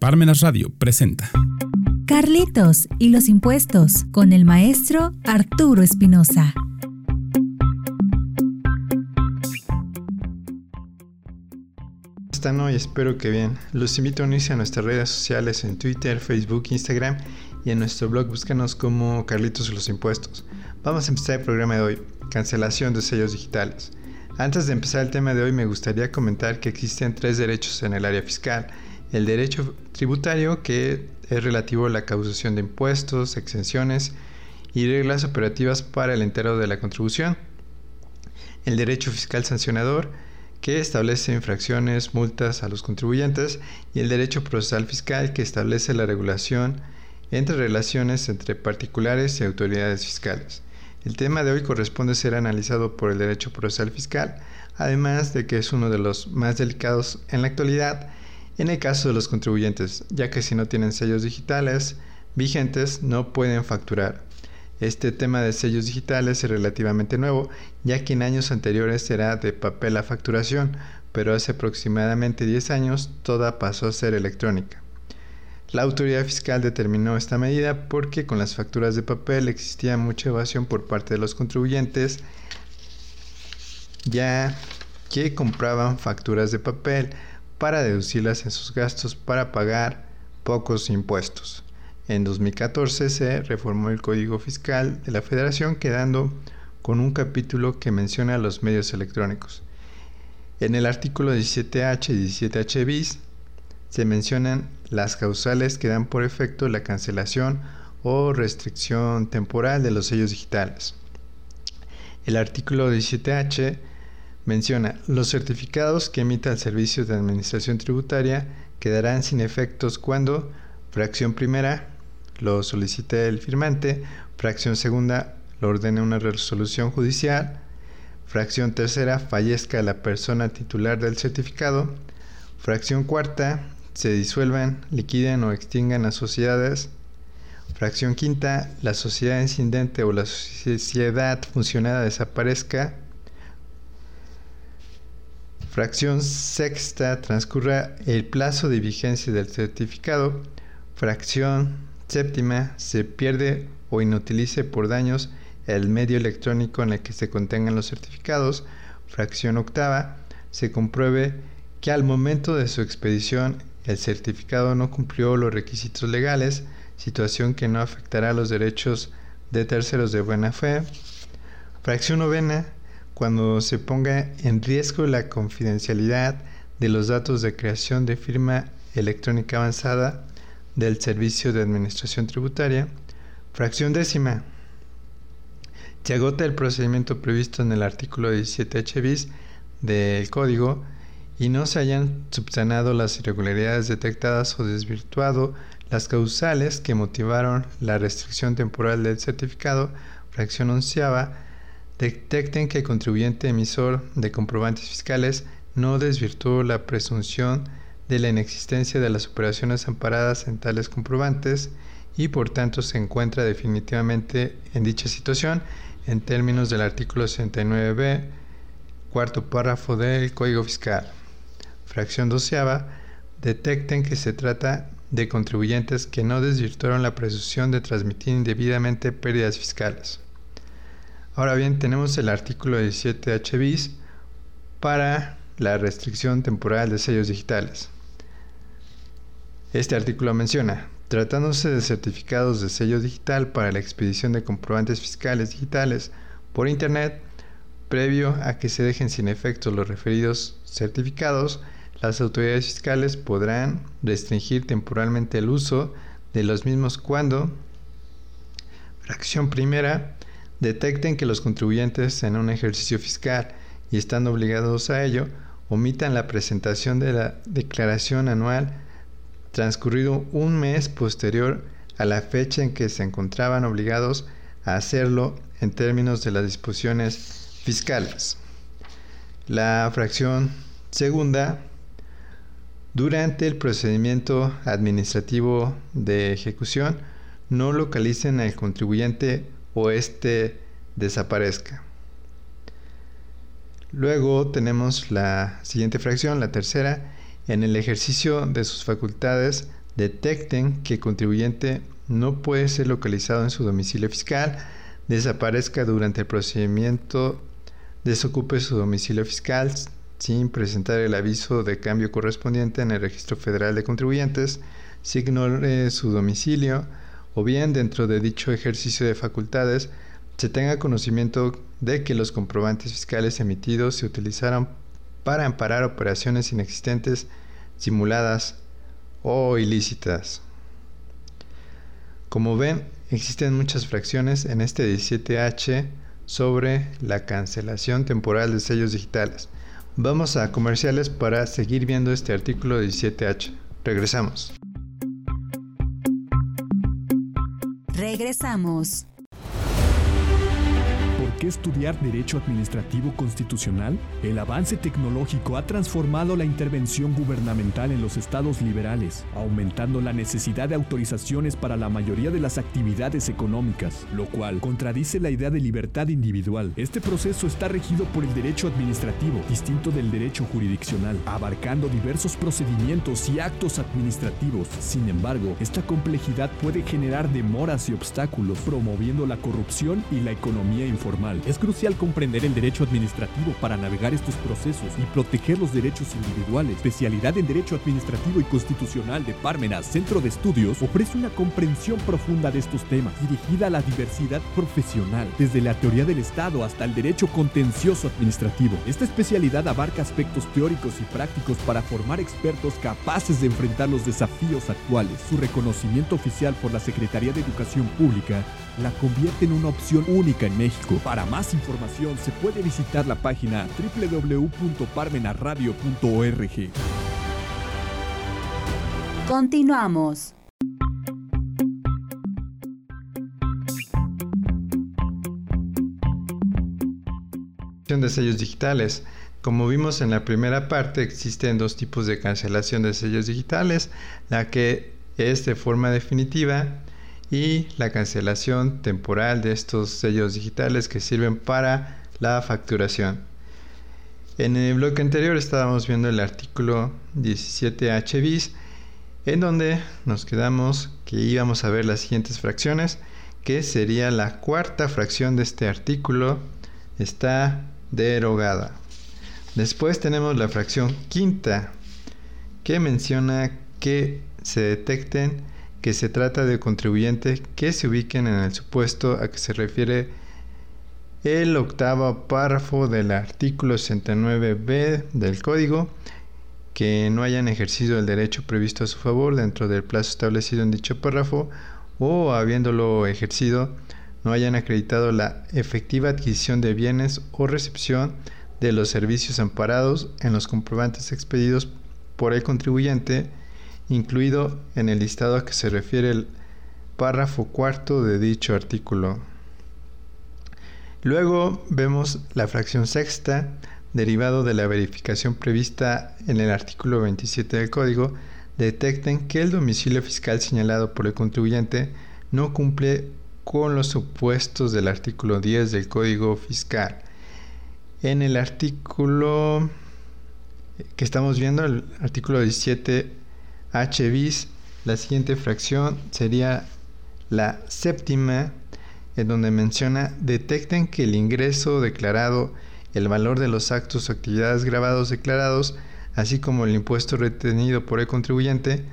Parmenas Radio presenta Carlitos y los impuestos con el maestro Arturo Espinosa. están hoy? Espero que bien. Los invito a unirse a nuestras redes sociales en Twitter, Facebook, Instagram y en nuestro blog búscanos como Carlitos y los Impuestos. Vamos a empezar el programa de hoy, cancelación de sellos digitales. Antes de empezar el tema de hoy me gustaría comentar que existen tres derechos en el área fiscal. El derecho tributario que es relativo a la causación de impuestos, exenciones y reglas operativas para el entero de la contribución. El derecho fiscal sancionador que establece infracciones, multas a los contribuyentes y el derecho procesal fiscal que establece la regulación entre relaciones entre particulares y autoridades fiscales. El tema de hoy corresponde ser analizado por el derecho procesal fiscal, además de que es uno de los más delicados en la actualidad en el caso de los contribuyentes, ya que si no tienen sellos digitales vigentes no pueden facturar. Este tema de sellos digitales es relativamente nuevo, ya que en años anteriores era de papel a facturación, pero hace aproximadamente 10 años toda pasó a ser electrónica. La autoridad fiscal determinó esta medida porque con las facturas de papel existía mucha evasión por parte de los contribuyentes, ya que compraban facturas de papel para deducirlas en sus gastos para pagar pocos impuestos. En 2014 se reformó el Código Fiscal de la Federación quedando con un capítulo que menciona los medios electrónicos. En el artículo 17H y 17H bis se mencionan las causales que dan por efecto la cancelación o restricción temporal de los sellos digitales. El artículo 17H menciona los certificados que emita el Servicio de Administración Tributaria quedarán sin efectos cuando, fracción primera, lo solicite el firmante, fracción segunda, lo ordene una resolución judicial, fracción tercera, fallezca la persona titular del certificado, fracción cuarta, se disuelvan, liquiden o extingan las sociedades. Fracción quinta, la sociedad incidente o la sociedad funcionada desaparezca. Fracción sexta, transcurra el plazo de vigencia del certificado. Fracción séptima, se pierde o inutilice por daños el medio electrónico en el que se contengan los certificados. Fracción octava, se compruebe que al momento de su expedición el certificado no cumplió los requisitos legales, situación que no afectará los derechos de terceros de buena fe. Fracción novena, cuando se ponga en riesgo la confidencialidad de los datos de creación de firma electrónica avanzada del Servicio de Administración Tributaria. Fracción décima, se agota el procedimiento previsto en el artículo 17H bis del Código y no se hayan subsanado las irregularidades detectadas o desvirtuado las causales que motivaron la restricción temporal del certificado, fracción onceava, detecten que el contribuyente emisor de comprobantes fiscales no desvirtuó la presunción de la inexistencia de las operaciones amparadas en tales comprobantes y por tanto se encuentra definitivamente en dicha situación en términos del artículo 69b, cuarto párrafo del Código Fiscal fracción doceava, detecten que se trata de contribuyentes que no desvirtuaron la presunción de transmitir indebidamente pérdidas fiscales. Ahora bien, tenemos el artículo 17H bis para la restricción temporal de sellos digitales. Este artículo menciona, tratándose de certificados de sello digital para la expedición de comprobantes fiscales digitales por Internet, previo a que se dejen sin efecto los referidos certificados, las autoridades fiscales podrán restringir temporalmente el uso de los mismos cuando, fracción primera, detecten que los contribuyentes en un ejercicio fiscal y están obligados a ello, omitan la presentación de la declaración anual transcurrido un mes posterior a la fecha en que se encontraban obligados a hacerlo en términos de las disposiciones fiscales. La fracción segunda durante el procedimiento administrativo de ejecución, no localicen al contribuyente o éste desaparezca. Luego tenemos la siguiente fracción, la tercera, en el ejercicio de sus facultades detecten que el contribuyente no puede ser localizado en su domicilio fiscal, desaparezca durante el procedimiento, desocupe su domicilio fiscal sin presentar el aviso de cambio correspondiente en el Registro Federal de Contribuyentes, si ignore su domicilio o bien dentro de dicho ejercicio de facultades se tenga conocimiento de que los comprobantes fiscales emitidos se utilizaron para amparar operaciones inexistentes, simuladas o ilícitas. Como ven, existen muchas fracciones en este 17H sobre la cancelación temporal de sellos digitales. Vamos a comerciales para seguir viendo este artículo 17H. Regresamos. Regresamos qué estudiar Derecho Administrativo Constitucional? El avance tecnológico ha transformado la intervención gubernamental en los estados liberales, aumentando la necesidad de autorizaciones para la mayoría de las actividades económicas, lo cual contradice la idea de libertad individual. Este proceso está regido por el derecho administrativo, distinto del derecho jurisdiccional, abarcando diversos procedimientos y actos administrativos. Sin embargo, esta complejidad puede generar demoras y obstáculos, promoviendo la corrupción y la economía informal. Es crucial comprender el derecho administrativo para navegar estos procesos y proteger los derechos individuales. Especialidad en Derecho Administrativo y Constitucional de Parmenas Centro de Estudios ofrece una comprensión profunda de estos temas, dirigida a la diversidad profesional, desde la teoría del Estado hasta el derecho contencioso administrativo. Esta especialidad abarca aspectos teóricos y prácticos para formar expertos capaces de enfrentar los desafíos actuales. Su reconocimiento oficial por la Secretaría de Educación Pública la convierte en una opción única en México. Para más información se puede visitar la página www.parmenarradio.org. Continuamos. de sellos digitales. Como vimos en la primera parte, existen dos tipos de cancelación de sellos digitales, la que es de forma definitiva y la cancelación temporal de estos sellos digitales que sirven para la facturación. En el bloque anterior estábamos viendo el artículo 17H bis en donde nos quedamos que íbamos a ver las siguientes fracciones que sería la cuarta fracción de este artículo está derogada. Después tenemos la fracción quinta que menciona que se detecten que se trata de contribuyentes que se ubiquen en el supuesto a que se refiere el octavo párrafo del artículo 69b del código que no hayan ejercido el derecho previsto a su favor dentro del plazo establecido en dicho párrafo o habiéndolo ejercido no hayan acreditado la efectiva adquisición de bienes o recepción de los servicios amparados en los comprobantes expedidos por el contribuyente incluido en el listado a que se refiere el párrafo cuarto de dicho artículo. Luego vemos la fracción sexta, derivado de la verificación prevista en el artículo 27 del código, detecten que el domicilio fiscal señalado por el contribuyente no cumple con los supuestos del artículo 10 del Código Fiscal. En el artículo que estamos viendo, el artículo 17 h bis, la siguiente fracción sería la séptima, en donde menciona detecten que el ingreso declarado, el valor de los actos o actividades grabados declarados, así como el impuesto retenido por el contribuyente,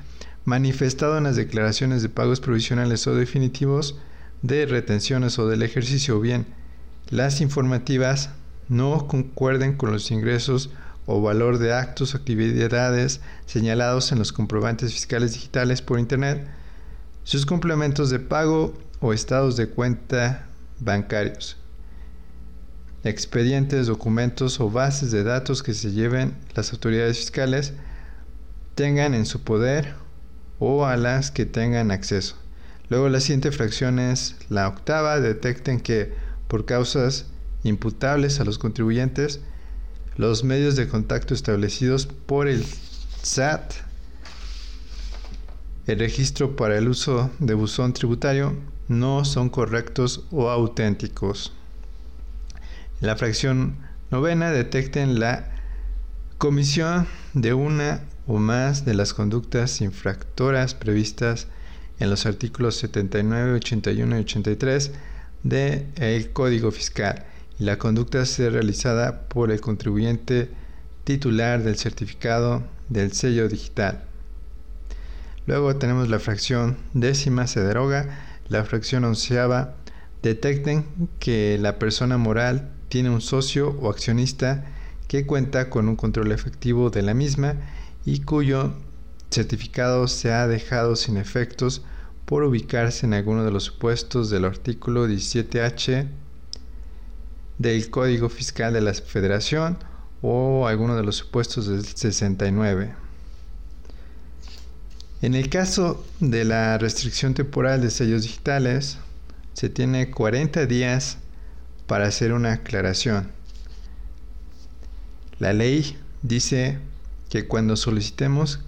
manifestado en las declaraciones de pagos provisionales o definitivos, de retenciones o del ejercicio, o bien las informativas no concuerden con los ingresos o valor de actos o actividades señalados en los comprobantes fiscales digitales por Internet, sus complementos de pago o estados de cuenta bancarios, expedientes, documentos o bases de datos que se lleven las autoridades fiscales tengan en su poder o a las que tengan acceso. Luego la siguiente fracción es la octava, detecten que por causas imputables a los contribuyentes, los medios de contacto establecidos por el SAT, el registro para el uso de buzón tributario no son correctos o auténticos. la fracción novena detecten la comisión de una o más de las conductas infractoras previstas en los artículos 79, 81 y 83 del Código Fiscal la conducta sea realizada por el contribuyente titular del certificado del sello digital. Luego tenemos la fracción décima se deroga, la fracción onceava detecten que la persona moral tiene un socio o accionista que cuenta con un control efectivo de la misma y cuyo certificado se ha dejado sin efectos por ubicarse en alguno de los supuestos del artículo 17H del Código Fiscal de la Federación o alguno de los supuestos del 69. En el caso de la restricción temporal de sellos digitales, se tiene 40 días para hacer una aclaración. La ley dice que cuando solicitemos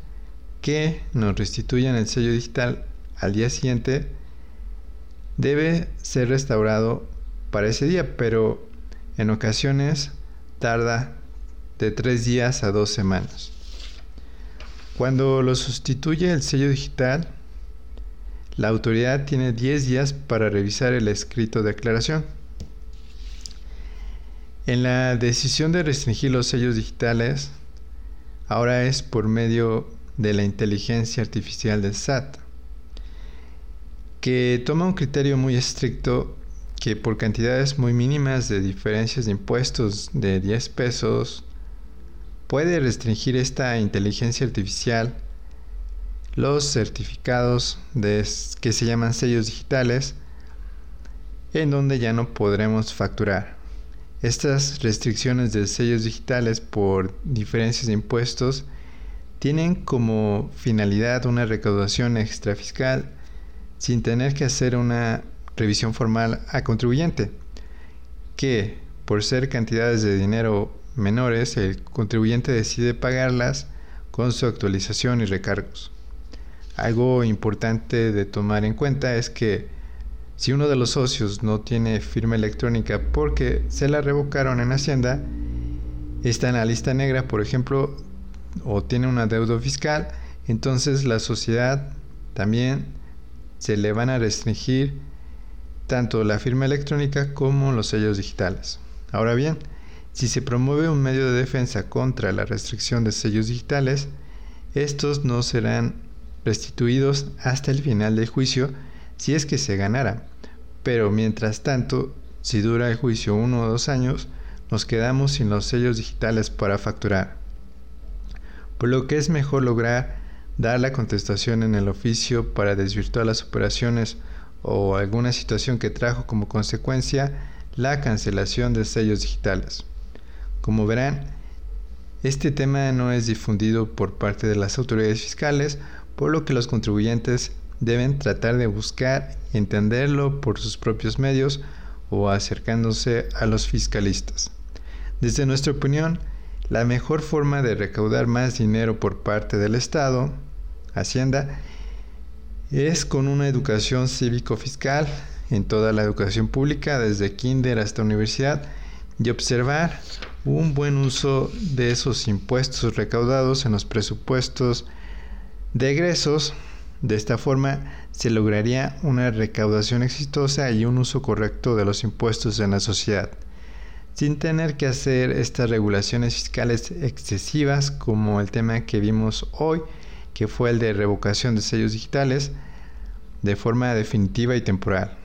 que nos restituyan el sello digital al día siguiente, debe ser restaurado para ese día, pero en ocasiones tarda de tres días a dos semanas. Cuando lo sustituye el sello digital, la autoridad tiene 10 días para revisar el escrito de aclaración. En la decisión de restringir los sellos digitales, ahora es por medio de la inteligencia artificial del SAT, que toma un criterio muy estricto que por cantidades muy mínimas de diferencias de impuestos de 10 pesos, puede restringir esta inteligencia artificial los certificados de, que se llaman sellos digitales, en donde ya no podremos facturar. Estas restricciones de sellos digitales por diferencias de impuestos tienen como finalidad una recaudación extrafiscal sin tener que hacer una revisión formal a contribuyente, que por ser cantidades de dinero menores, el contribuyente decide pagarlas con su actualización y recargos. Algo importante de tomar en cuenta es que si uno de los socios no tiene firma electrónica porque se la revocaron en Hacienda, está en la lista negra, por ejemplo, o tiene una deuda fiscal, entonces la sociedad también se le van a restringir tanto la firma electrónica como los sellos digitales. Ahora bien, si se promueve un medio de defensa contra la restricción de sellos digitales, estos no serán restituidos hasta el final del juicio si es que se ganara. Pero mientras tanto, si dura el juicio uno o dos años, nos quedamos sin los sellos digitales para facturar. Por lo que es mejor lograr dar la contestación en el oficio para desvirtuar las operaciones o alguna situación que trajo como consecuencia la cancelación de sellos digitales. Como verán, este tema no es difundido por parte de las autoridades fiscales, por lo que los contribuyentes deben tratar de buscar entenderlo por sus propios medios o acercándose a los fiscalistas. Desde nuestra opinión, la mejor forma de recaudar más dinero por parte del Estado, Hacienda, es con una educación cívico-fiscal en toda la educación pública, desde kinder hasta universidad, y observar un buen uso de esos impuestos recaudados en los presupuestos de egresos. De esta forma se lograría una recaudación exitosa y un uso correcto de los impuestos en la sociedad, sin tener que hacer estas regulaciones fiscales excesivas como el tema que vimos hoy, que fue el de revocación de sellos digitales de forma definitiva y temporal.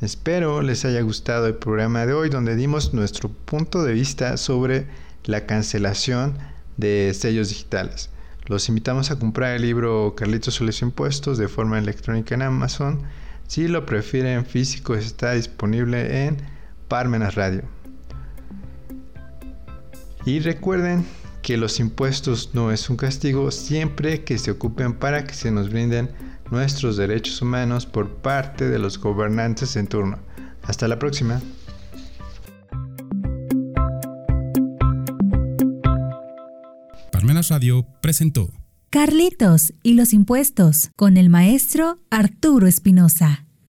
Espero les haya gustado el programa de hoy donde dimos nuestro punto de vista sobre la cancelación de sellos digitales. Los invitamos a comprar el libro Carlitos los impuestos de forma electrónica en Amazon. Si lo prefieren físico, está disponible en Parmenas Radio. Y recuerden que los impuestos no es un castigo siempre que se ocupen para que se nos brinden nuestros derechos humanos por parte de los gobernantes en turno. Hasta la próxima. Parmenas Radio presentó Carlitos y los impuestos con el maestro Arturo Espinosa.